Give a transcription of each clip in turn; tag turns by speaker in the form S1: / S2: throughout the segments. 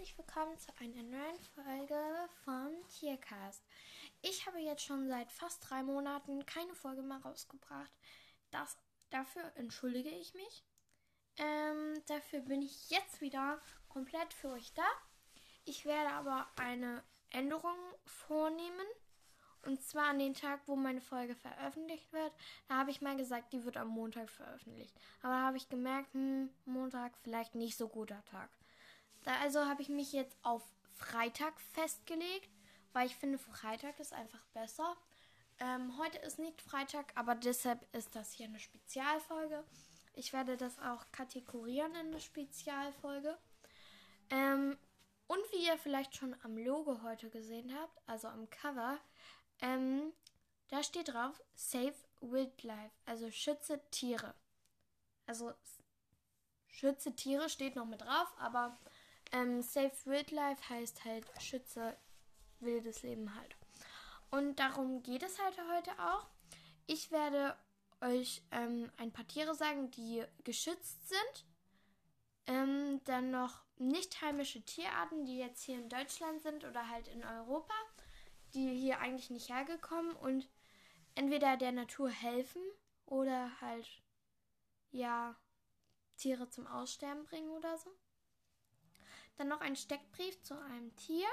S1: herzlich willkommen zu einer neuen Folge vom Tiercast. Ich habe jetzt schon seit fast drei Monaten keine Folge mehr rausgebracht. Das, dafür entschuldige ich mich. Ähm, dafür bin ich jetzt wieder komplett für euch da. Ich werde aber eine Änderung vornehmen. Und zwar an den Tag, wo meine Folge veröffentlicht wird. Da habe ich mal gesagt, die wird am Montag veröffentlicht. Aber da habe ich gemerkt, hm, Montag vielleicht nicht so guter Tag. Da also habe ich mich jetzt auf Freitag festgelegt, weil ich finde, Freitag ist einfach besser. Ähm, heute ist nicht Freitag, aber deshalb ist das hier eine Spezialfolge. Ich werde das auch kategorieren in eine Spezialfolge. Ähm, und wie ihr vielleicht schon am Logo heute gesehen habt, also am Cover, ähm, da steht drauf Save Wildlife, also schütze Tiere. Also schütze Tiere steht noch mit drauf, aber ähm, Save Wildlife heißt halt schütze wildes Leben halt. Und darum geht es halt heute auch. Ich werde euch ähm, ein paar Tiere sagen, die geschützt sind. Ähm, dann noch nicht heimische Tierarten, die jetzt hier in Deutschland sind oder halt in Europa, die hier eigentlich nicht hergekommen und entweder der Natur helfen oder halt ja Tiere zum Aussterben bringen oder so. Dann noch ein Steckbrief zu einem Tier,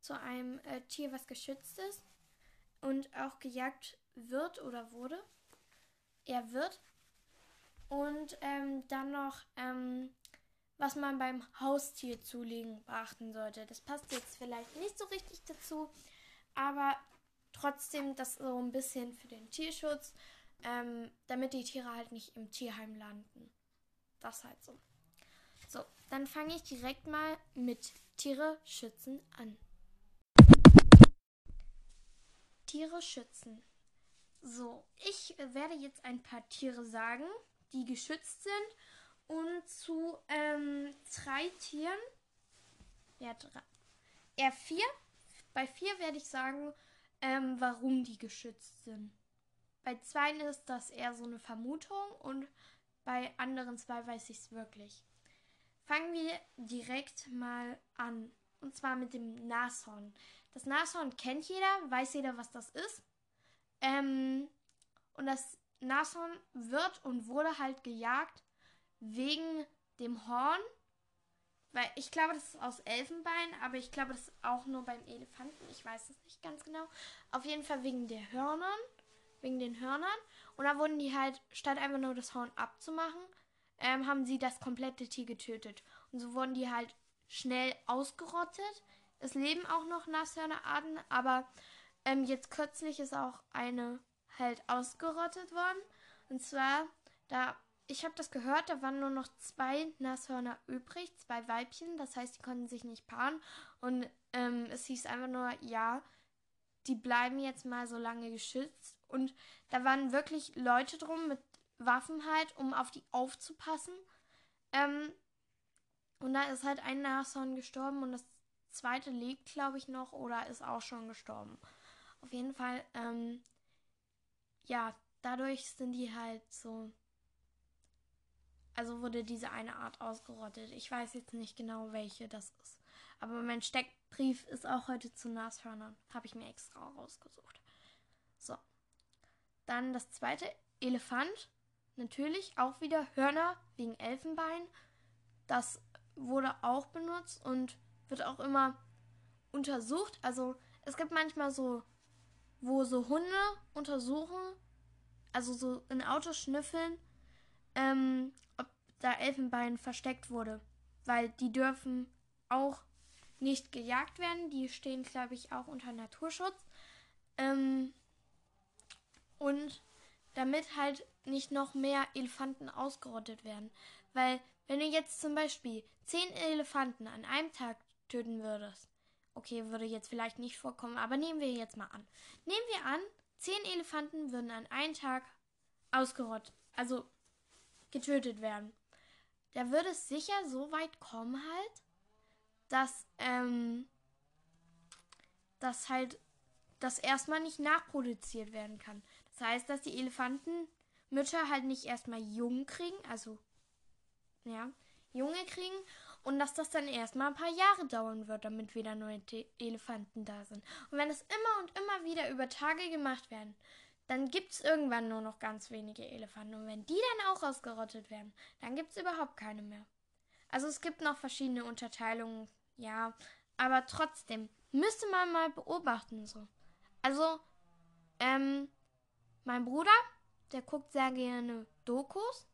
S1: zu einem äh, Tier, was geschützt ist und auch gejagt wird oder wurde. Er wird. Und ähm, dann noch, ähm, was man beim Haustier zulegen beachten sollte. Das passt jetzt vielleicht nicht so richtig dazu, aber trotzdem das so ein bisschen für den Tierschutz, ähm, damit die Tiere halt nicht im Tierheim landen. Das halt so. Dann fange ich direkt mal mit Tiere schützen an. Tiere schützen. So, ich werde jetzt ein paar Tiere sagen, die geschützt sind. Und zu ähm, drei Tieren. Ja, drei. Eher vier. Bei vier werde ich sagen, ähm, warum die geschützt sind. Bei zwei ist das eher so eine Vermutung und bei anderen zwei weiß ich es wirklich. Fangen wir direkt mal an. Und zwar mit dem Nashorn. Das Nashorn kennt jeder, weiß jeder, was das ist. Ähm, und das Nashorn wird und wurde halt gejagt wegen dem Horn. Weil ich glaube, das ist aus Elfenbein, aber ich glaube, das ist auch nur beim Elefanten. Ich weiß es nicht ganz genau. Auf jeden Fall wegen der Hörnern. Wegen den Hörnern. Und da wurden die halt, statt einfach nur das Horn abzumachen, ähm, haben sie das komplette Tier getötet. Und so wurden die halt schnell ausgerottet. Es leben auch noch Nashörnerarten, aber ähm, jetzt kürzlich ist auch eine halt ausgerottet worden. Und zwar, da, ich habe das gehört, da waren nur noch zwei Nashörner übrig, zwei Weibchen. Das heißt, die konnten sich nicht paaren. Und ähm, es hieß einfach nur, ja, die bleiben jetzt mal so lange geschützt. Und da waren wirklich Leute drum mit Waffen halt, um auf die aufzupassen. Ähm, und da ist halt ein Nashorn gestorben und das zweite lebt, glaube ich, noch oder ist auch schon gestorben. Auf jeden Fall, ähm, ja, dadurch sind die halt so. Also wurde diese eine Art ausgerottet. Ich weiß jetzt nicht genau, welche das ist. Aber mein Steckbrief ist auch heute zu Nashörnern. Habe ich mir extra rausgesucht. So. Dann das zweite, Elefant. Natürlich auch wieder Hörner wegen Elfenbein. Das wurde auch benutzt und wird auch immer untersucht. Also es gibt manchmal so, wo so Hunde untersuchen, also so in Autos schnüffeln, ähm, ob da Elfenbein versteckt wurde. Weil die dürfen auch nicht gejagt werden. Die stehen, glaube ich, auch unter Naturschutz. Ähm, und damit halt nicht noch mehr Elefanten ausgerottet werden. Weil wenn du jetzt zum Beispiel zehn Elefanten an einem Tag töten würdest, okay, würde jetzt vielleicht nicht vorkommen, aber nehmen wir jetzt mal an. Nehmen wir an, zehn Elefanten würden an einem Tag ausgerottet, also getötet werden. Da würde es sicher so weit kommen halt, dass, ähm, dass halt das erstmal nicht nachproduziert werden kann. Das heißt, dass die Elefantenmütter halt nicht erstmal Jungen kriegen, also ja, Junge kriegen und dass das dann erstmal ein paar Jahre dauern wird, damit wieder neue Te Elefanten da sind. Und wenn es immer und immer wieder über Tage gemacht werden, dann gibt es irgendwann nur noch ganz wenige Elefanten. Und wenn die dann auch ausgerottet werden, dann gibt es überhaupt keine mehr. Also es gibt noch verschiedene Unterteilungen, ja, aber trotzdem müsste man mal beobachten so. Also, ähm, mein Bruder, der guckt sehr gerne Dokus,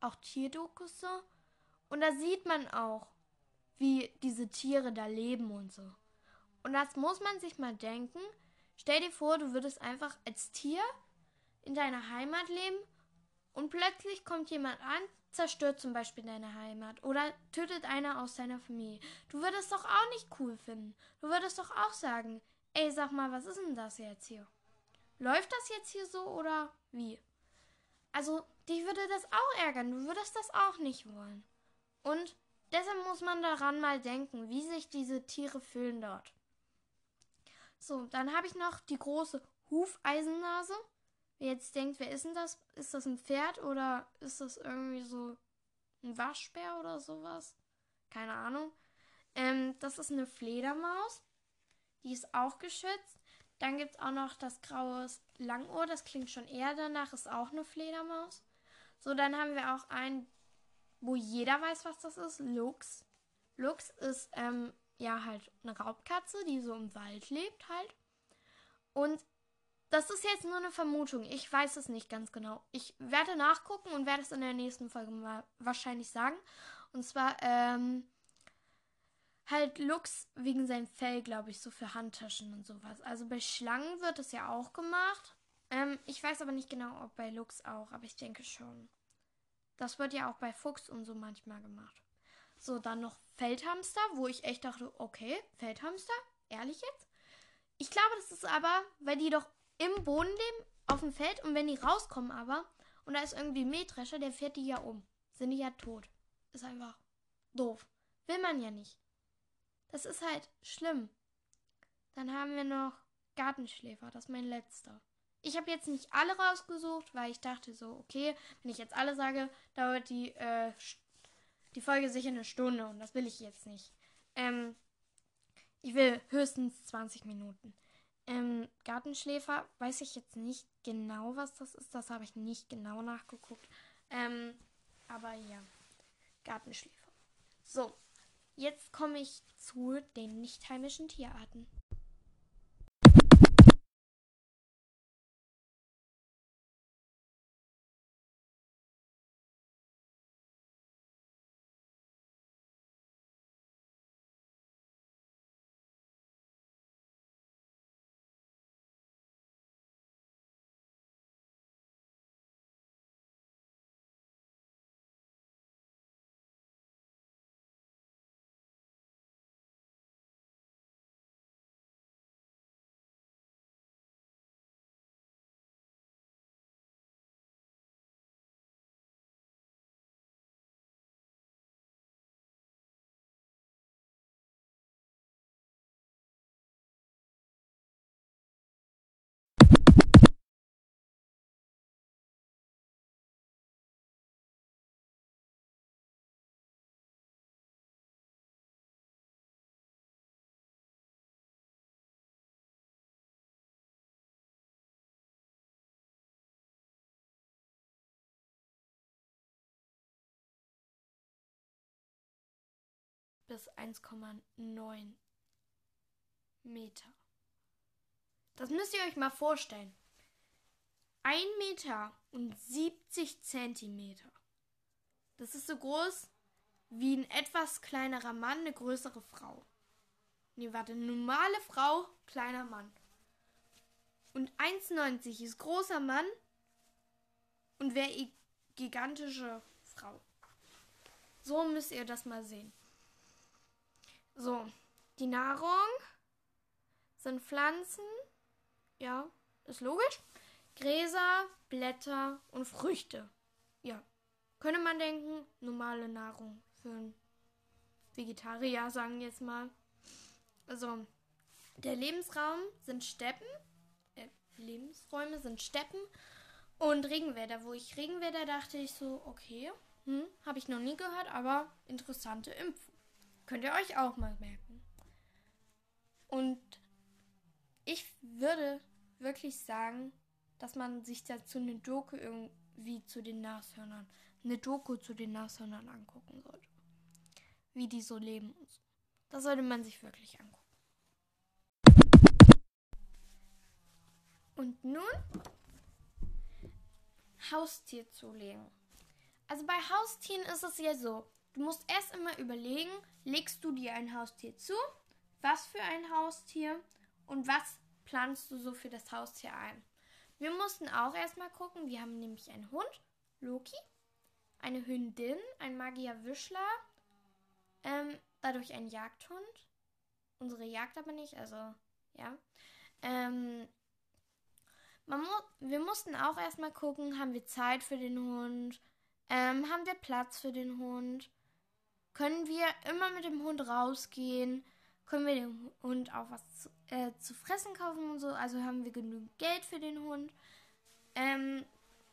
S1: auch Tierdokus so. Und da sieht man auch, wie diese Tiere da leben und so. Und das muss man sich mal denken. Stell dir vor, du würdest einfach als Tier in deiner Heimat leben und plötzlich kommt jemand an, zerstört zum Beispiel deine Heimat oder tötet einer aus deiner Familie. Du würdest doch auch nicht cool finden. Du würdest doch auch sagen, ey, sag mal, was ist denn das jetzt hier? Läuft das jetzt hier so oder wie? Also, dich würde das auch ärgern. Du würdest das auch nicht wollen. Und deshalb muss man daran mal denken, wie sich diese Tiere fühlen dort. So, dann habe ich noch die große Hufeisennase. Wer jetzt denkt, wer ist denn das? Ist das ein Pferd oder ist das irgendwie so ein Waschbär oder sowas? Keine Ahnung. Ähm, das ist eine Fledermaus. Die ist auch geschützt. Dann gibt es auch noch das graue Langohr. Das klingt schon eher danach. Ist auch eine Fledermaus. So, dann haben wir auch einen, wo jeder weiß, was das ist. Lux. Lux ist, ähm, ja, halt eine Raubkatze, die so im Wald lebt halt. Und das ist jetzt nur eine Vermutung. Ich weiß es nicht ganz genau. Ich werde nachgucken und werde es in der nächsten Folge mal wahrscheinlich sagen. Und zwar, ähm, halt Lux wegen seinem Fell, glaube ich, so für Handtaschen und sowas. Also bei Schlangen wird es ja auch gemacht. Ähm, ich weiß aber nicht genau, ob bei Lux auch, aber ich denke schon. Das wird ja auch bei Fuchs und so manchmal gemacht. So, dann noch Feldhamster, wo ich echt dachte, okay, Feldhamster? Ehrlich jetzt? Ich glaube, das ist aber, weil die doch im Boden leben, auf dem Feld und wenn die rauskommen aber und da ist irgendwie Mähdrescher, der fährt die ja um. Sind die ja tot. Ist einfach doof. Will man ja nicht. Das ist halt schlimm. Dann haben wir noch Gartenschläfer, das ist mein letzter. Ich habe jetzt nicht alle rausgesucht, weil ich dachte so, okay, wenn ich jetzt alle sage, dauert die, äh, die Folge sicher eine Stunde und das will ich jetzt nicht. Ähm, ich will höchstens 20 Minuten. Ähm, Gartenschläfer weiß ich jetzt nicht genau, was das ist. Das habe ich nicht genau nachgeguckt. Ähm, aber ja, Gartenschläfer. So, jetzt komme ich zu den nicht heimischen Tierarten. Bis 1,9 Meter. Das müsst ihr euch mal vorstellen. 1 Meter und 70 Zentimeter. Das ist so groß wie ein etwas kleinerer Mann, eine größere Frau. Nee, warte, normale Frau, kleiner Mann. Und 1,90 ist großer Mann und wer gigantische Frau. So müsst ihr das mal sehen. So, die Nahrung sind Pflanzen, ja, ist logisch. Gräser, Blätter und Früchte. Ja, könnte man denken, normale Nahrung für einen Vegetarier, sagen wir jetzt mal. Also, der Lebensraum sind Steppen, äh, Lebensräume sind Steppen und Regenwälder. Wo ich Regenwälder dachte ich so, okay, Hm, habe ich noch nie gehört, aber interessante Info. Könnt ihr euch auch mal merken. Und ich würde wirklich sagen, dass man sich dazu eine Doku irgendwie zu den Nashörnern, eine Doku zu den Nashörnern angucken sollte. Wie die so leben und so. Das sollte man sich wirklich angucken. Und nun Haustier zulegen. Also bei Haustieren ist es ja so, du musst erst immer überlegen, legst du dir ein Haustier zu, was für ein Haustier? Und was planst du so für das Haustier ein. Wir mussten auch erstmal gucken, wir haben nämlich einen Hund, Loki, eine Hündin, ein Magier Wischler, ähm, dadurch ein Jagdhund, unsere Jagd aber nicht, also ja. Ähm, mu wir mussten auch erstmal gucken, haben wir Zeit für den Hund, ähm, haben wir Platz für den Hund, können wir immer mit dem Hund rausgehen, können wir dem Hund auch was zu, äh, zu fressen kaufen und so, also haben wir genügend Geld für den Hund. Ähm,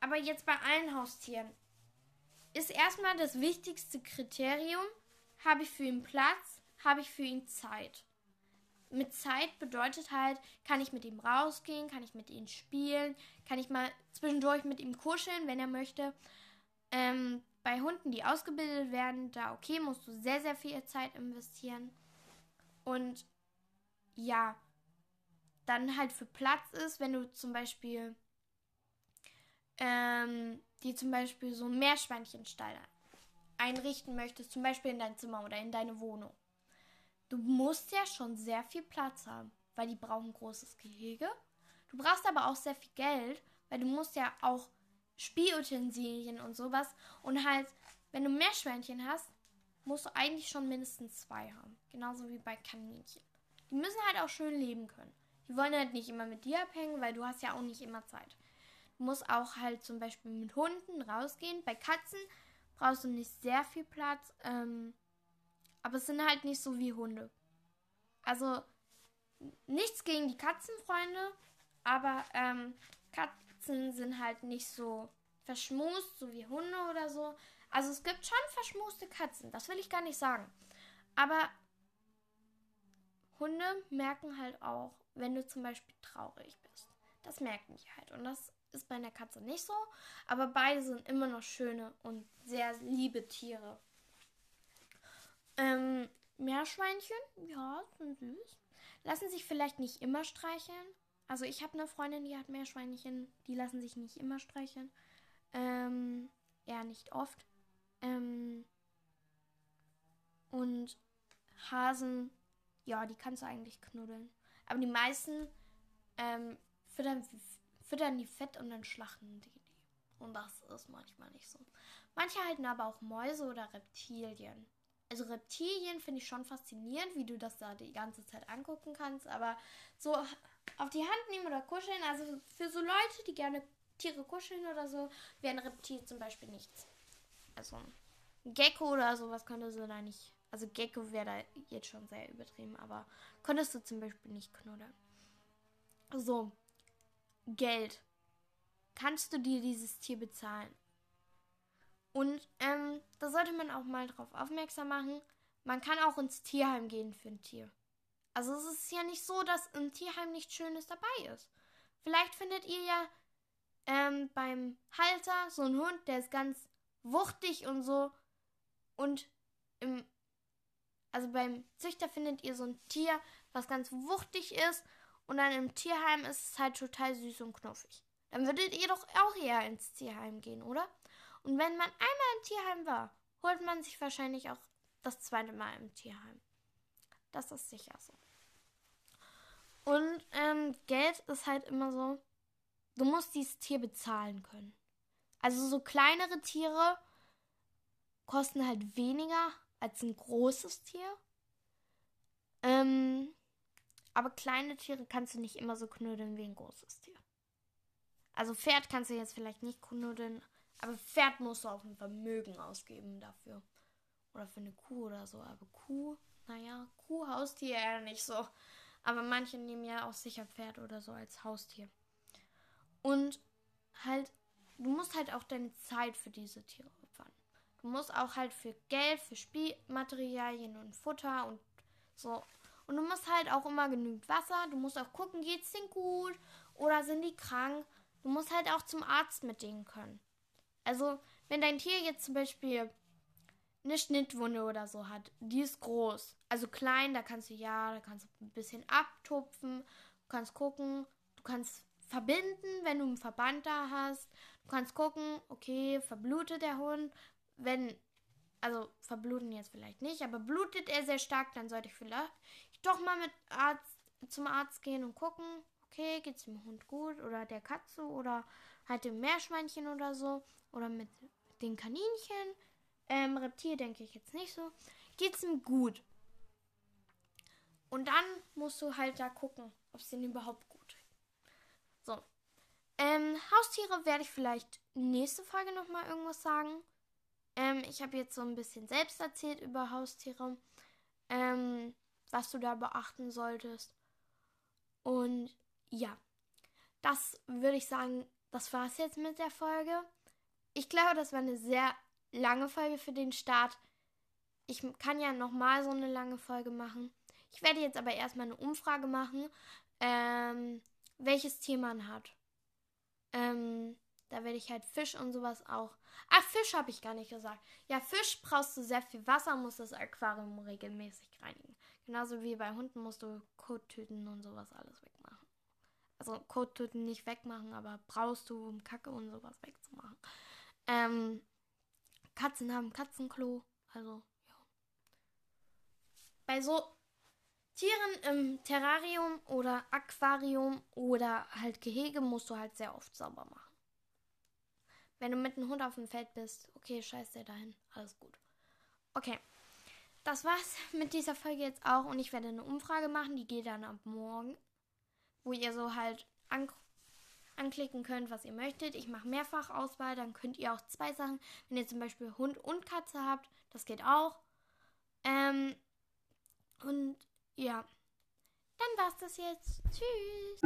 S1: aber jetzt bei allen Haustieren ist erstmal das wichtigste Kriterium, habe ich für ihn Platz, habe ich für ihn Zeit mit Zeit bedeutet halt, kann ich mit ihm rausgehen, kann ich mit ihm spielen, kann ich mal zwischendurch mit ihm kuscheln, wenn er möchte. Ähm, bei Hunden, die ausgebildet werden, da okay, musst du sehr, sehr viel Zeit investieren. Und ja, dann halt für Platz ist, wenn du zum Beispiel ähm, die zum Beispiel so Meerschweinchenstall einrichten möchtest, zum Beispiel in dein Zimmer oder in deine Wohnung Du musst ja schon sehr viel Platz haben, weil die brauchen großes Gehege. Du brauchst aber auch sehr viel Geld, weil du musst ja auch Spielutensilien und sowas. Und halt, wenn du Meerschweinchen hast, musst du eigentlich schon mindestens zwei haben. Genauso wie bei Kaninchen. Die müssen halt auch schön leben können. Die wollen halt nicht immer mit dir abhängen, weil du hast ja auch nicht immer Zeit. Du musst auch halt zum Beispiel mit Hunden rausgehen. Bei Katzen brauchst du nicht sehr viel Platz. Ähm, aber es sind halt nicht so wie Hunde. Also nichts gegen die Katzenfreunde, aber ähm, Katzen sind halt nicht so verschmust, so wie Hunde oder so. Also es gibt schon verschmuste Katzen, das will ich gar nicht sagen. Aber Hunde merken halt auch, wenn du zum Beispiel traurig bist. Das merken die halt. Und das ist bei einer Katze nicht so. Aber beide sind immer noch schöne und sehr liebe Tiere. Ähm, Meerschweinchen, ja, sind süß. Lassen sich vielleicht nicht immer streicheln. Also ich habe eine Freundin, die hat Meerschweinchen, die lassen sich nicht immer streicheln. Ähm, eher nicht oft. Ähm, und Hasen, ja, die kannst du eigentlich knuddeln. Aber die meisten ähm, füttern, füttern die fett und dann schlachten die die. Und das ist manchmal nicht so. Manche halten aber auch Mäuse oder Reptilien also Reptilien finde ich schon faszinierend, wie du das da die ganze Zeit angucken kannst, aber so auf die Hand nehmen oder kuscheln, also für so Leute, die gerne Tiere kuscheln oder so, wäre ein Reptil zum Beispiel nichts. Also Gecko oder sowas könntest du da nicht. Also Gecko wäre da jetzt schon sehr übertrieben, aber konntest du zum Beispiel nicht knuddeln. So, Geld. Kannst du dir dieses Tier bezahlen? Und ähm, da sollte man auch mal drauf aufmerksam machen. Man kann auch ins Tierheim gehen für ein Tier. Also es ist ja nicht so, dass im Tierheim nichts Schönes dabei ist. Vielleicht findet ihr ja ähm, beim Halter so einen Hund, der ist ganz wuchtig und so. Und im, also beim Züchter findet ihr so ein Tier, was ganz wuchtig ist. Und dann im Tierheim ist es halt total süß und knuffig. Dann würdet ihr doch auch eher ins Tierheim gehen, oder? Und wenn man einmal im Tierheim war, holt man sich wahrscheinlich auch das zweite Mal im Tierheim. Das ist sicher so. Und ähm, Geld ist halt immer so, du musst dieses Tier bezahlen können. Also so kleinere Tiere kosten halt weniger als ein großes Tier. Ähm, aber kleine Tiere kannst du nicht immer so knuddeln wie ein großes Tier. Also Pferd kannst du jetzt vielleicht nicht knuddeln, aber Pferd musst du auch ein Vermögen ausgeben dafür. Oder für eine Kuh oder so. Aber Kuh, naja, Kuh, Haustier eher nicht so. Aber manche nehmen ja auch sicher Pferd oder so als Haustier. Und halt, du musst halt auch deine Zeit für diese Tiere opfern. Du musst auch halt für Geld, für Spielmaterialien und Futter und so. Und du musst halt auch immer genügend Wasser. Du musst auch gucken, geht's denen gut oder sind die krank. Du musst halt auch zum Arzt mit denen können. Also, wenn dein Tier jetzt zum Beispiel eine Schnittwunde oder so hat, die ist groß. Also klein, da kannst du ja, da kannst du ein bisschen abtupfen, du kannst gucken, du kannst verbinden, wenn du einen Verband da hast. Du kannst gucken, okay, verblutet der Hund. Wenn, also verbluten jetzt vielleicht nicht, aber blutet er sehr stark, dann sollte ich vielleicht doch mal mit Arzt, zum Arzt gehen und gucken, okay, geht es dem Hund gut oder der Katze oder halt dem Meerschweinchen oder so oder mit den Kaninchen. Ähm, Reptil denke ich jetzt nicht so. Geht es ihm gut? Und dann musst du halt da gucken, ob es denen überhaupt gut geht. So. Ähm, Haustiere werde ich vielleicht nächste Folge nochmal irgendwas sagen. Ähm, ich habe jetzt so ein bisschen selbst erzählt über Haustiere. Ähm, was du da beachten solltest. Und ja, das würde ich sagen, das war es jetzt mit der Folge. Ich glaube, das war eine sehr lange Folge für den Start. Ich kann ja nochmal so eine lange Folge machen. Ich werde jetzt aber erstmal eine Umfrage machen, ähm, welches Tier man hat. Ähm, da werde ich halt Fisch und sowas auch. Ach, Fisch habe ich gar nicht gesagt. Ja, Fisch brauchst du sehr viel Wasser, musst das Aquarium regelmäßig reinigen. Genauso wie bei Hunden musst du Kottüten und sowas alles wegmachen. Also Kottüten nicht wegmachen, aber brauchst du, um Kacke und sowas wegzumachen. Ähm, Katzen haben Katzenklo. Also, ja. Bei so Tieren im Terrarium oder Aquarium oder halt Gehege musst du halt sehr oft sauber machen. Wenn du mit einem Hund auf dem Feld bist, okay, scheiß dir dahin. Alles gut. Okay das war's mit dieser Folge jetzt auch und ich werde eine Umfrage machen, die geht dann ab morgen, wo ihr so halt anklicken könnt, was ihr möchtet. Ich mache mehrfach Auswahl, dann könnt ihr auch zwei Sachen, wenn ihr zum Beispiel Hund und Katze habt, das geht auch. Ähm, und ja, dann war's das jetzt. Tschüss.